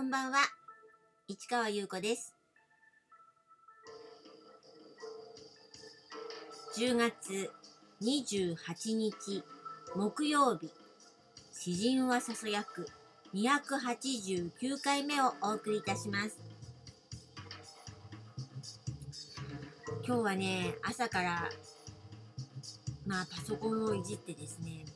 こんばんは。市川優子です。10月28日木曜日。詩人はささやく。289回目をお送りいたします。今日はね朝からまあパソコンをいじってですね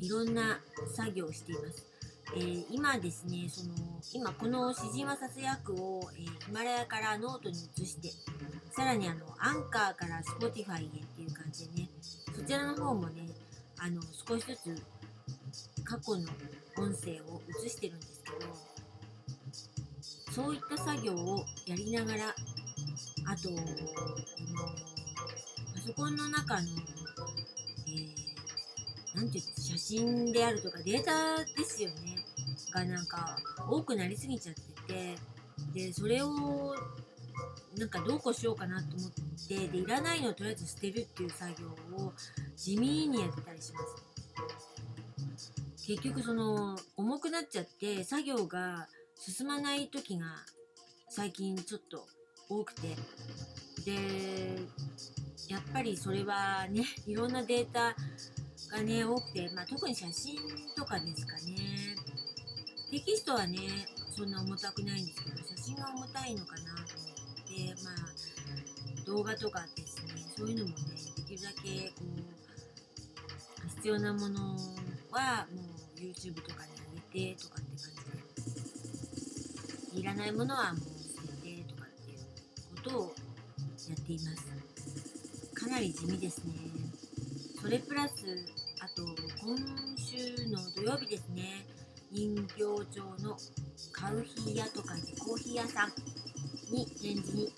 いろんな作業をしています。えー、今ですねその今この詩人はささやくを、えー、ヒマラヤからノートに移してさらにあのアンカーから Spotify へっていう感じでねそちらの方もねあの少しずつ過去の音声を移してるんですけどそういった作業をやりながらあとこのパソコンの中の、なんていう写真であるとかデータですよね。がなんか多くなりすぎちゃってて。でそれをなんかどうこうしようかなと思って。でいらないのをとりあえず捨てるっていう作業を地味にやってたりします。結局その重くなっちゃって作業が進まない時が最近ちょっと多くて。でやっぱりそれはねいろんなデータがね多くて、まあ、特に写真とかですかね。テキストはねそんな重たくないんですけど写真が重たいのかなと思ってまあ動画とかですねそういうのもねできるだけこう必要なものはもう YouTube とかに上げてとかって感じでいらないものはもう捨ててとかっていうことをやっています。かなり地味ですね。それプラスと今週の土曜日ですね。人形町のカウヒー屋とかでコーヒー屋さんに展示に、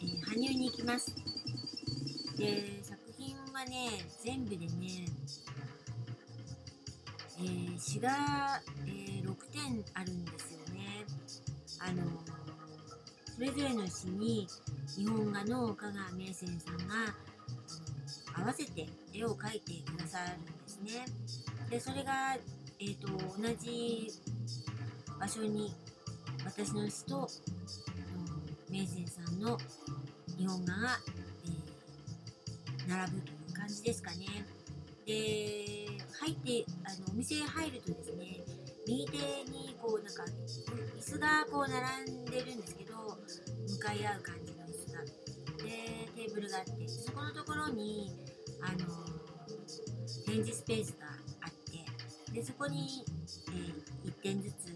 えー、搬入に行きます。で作品はね全部でね、えー、詩が、えー、6点あるんですよね。あのそれぞれの詩に日本画の香川名泉さんが合わせて絵を描いてくださるんねでそれがえーと、同じ場所に私の詩と名泉さんの日本画が、えー、並ぶという感じですかね。で入ってあのお店へ入るとですね右手にこうなんか椅子がこう並んでるんですけど向かい合う感じの椅子がでテーブルがあってそこのところにあの展示スペースがあってでそこに、えー、1点ずつ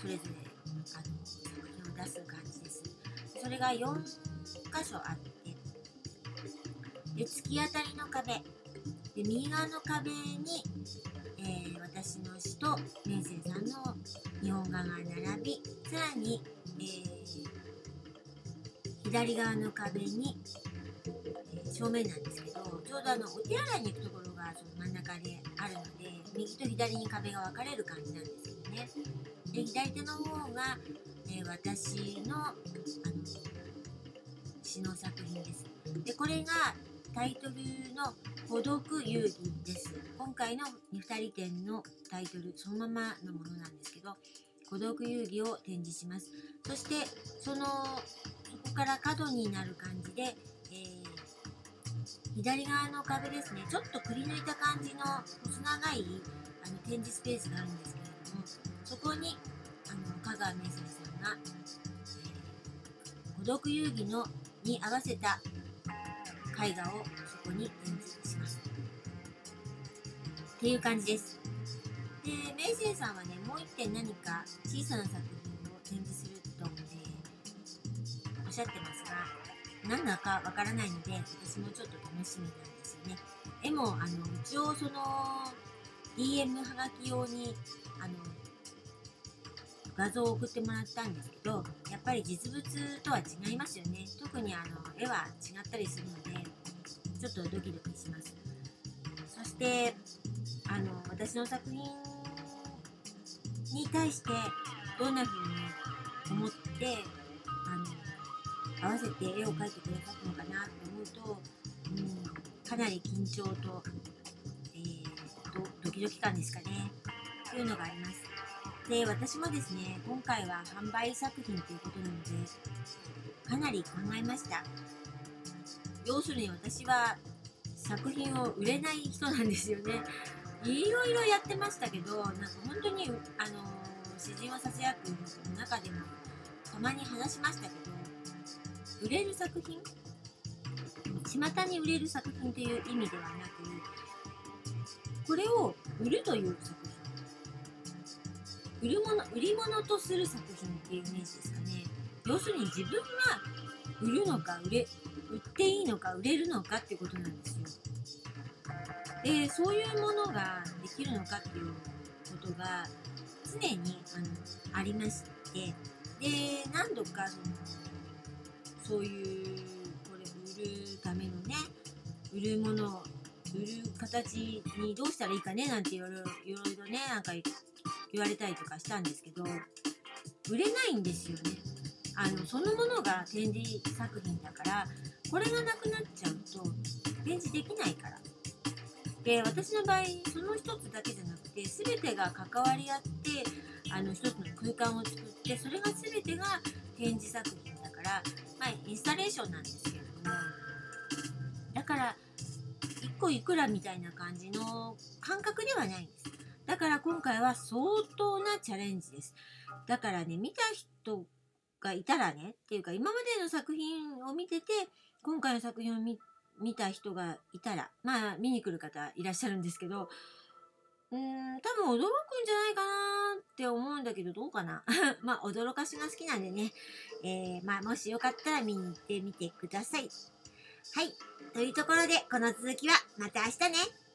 それぞれあの作品を出す感じです。それが4箇所あってで突き当たりの壁で右側の壁に、えー、私の詩と明生さんの日本画が並びさらに、えー、左側の壁に、正面なんですけどちょうどあのお手洗いに行くところがその真ん中であるので右と左に壁が分かれる感じなんですけどね。で左手の方が、えー、私のあの詩の作品です。でこれがタイトルの「孤独遊戯」です。今回の2人展のタイトルそのままのものなんですけど孤独遊戯を展示します。そしてそのそこから角になる感じで、左側の壁ですね。ちょっとくり抜いた感じの細長いあの展示スペースがあるんですけれどもそこにあの香川明生さんが、孤独遊戯のに合わせた絵画をそこに展示します。っていう感じです。で明生さんはねもう一点何か小さな作品を展示すると、えー、おっしゃってますが何だかわからないので私もちょっと楽しみなんですよね。絵もあの一応その DM はがき用にあの画像を送ってもらったんですけどやっぱり実物とは違いますよね。特にあの絵は違ったりするのでちょっとドキドキします。そしてあの私の作品に対してどんな風に思って合わせて絵を描いてくださったのかなって思うと、うん、かなり緊張と、えー、ドキドキ感ですかね。そういうのがあります。で私もですね今回は販売作品ということなのでかなり考えました。要するに私は作品を売れない人なんですよね。いろいろやってましたけどなんか本当にあの詩人をささやくの中でもたまに話しましたけど売れる作品？巷に売れる作品という意味ではなくこれを売るという作品。売るもの売り物とする作品っていうイメージですかね。要するに自分が売るのか売れ売っていいのか売れるのかってことなんですよ。でそういうものができるのかっていうことが常にあのありまして。で何度かそのそういうこれ売るためのね売るもの売る形にどうしたらいいかねなんていろいろいろいろねなんか言われたりとかしたんですけど売れないんですよね。あのそのものが展示作品だからこれがなくなっちゃうと展示できないから。で私の場合その一つだけじゃなくて全てが関わり合ってあの一つの空間を作ってそれが全てが展示作品だから、あ、インスタレーションなんですけれども。だから1個いくらみたいな感じの感覚ではないんです。だから今回は相当なチャレンジです。だからね見た人がいたらねっていうか今までの作品を見てて今回の作品を見見た人がいたらまあ見に来る方いらっしゃるんですけどうん多分驚くんじゃないかなって思うんだけどどうかな？まあ驚かしが好きなんでね、えー、まあもしよかったら見に行ってみてください。はい。というところでこの続きはまた明日ね。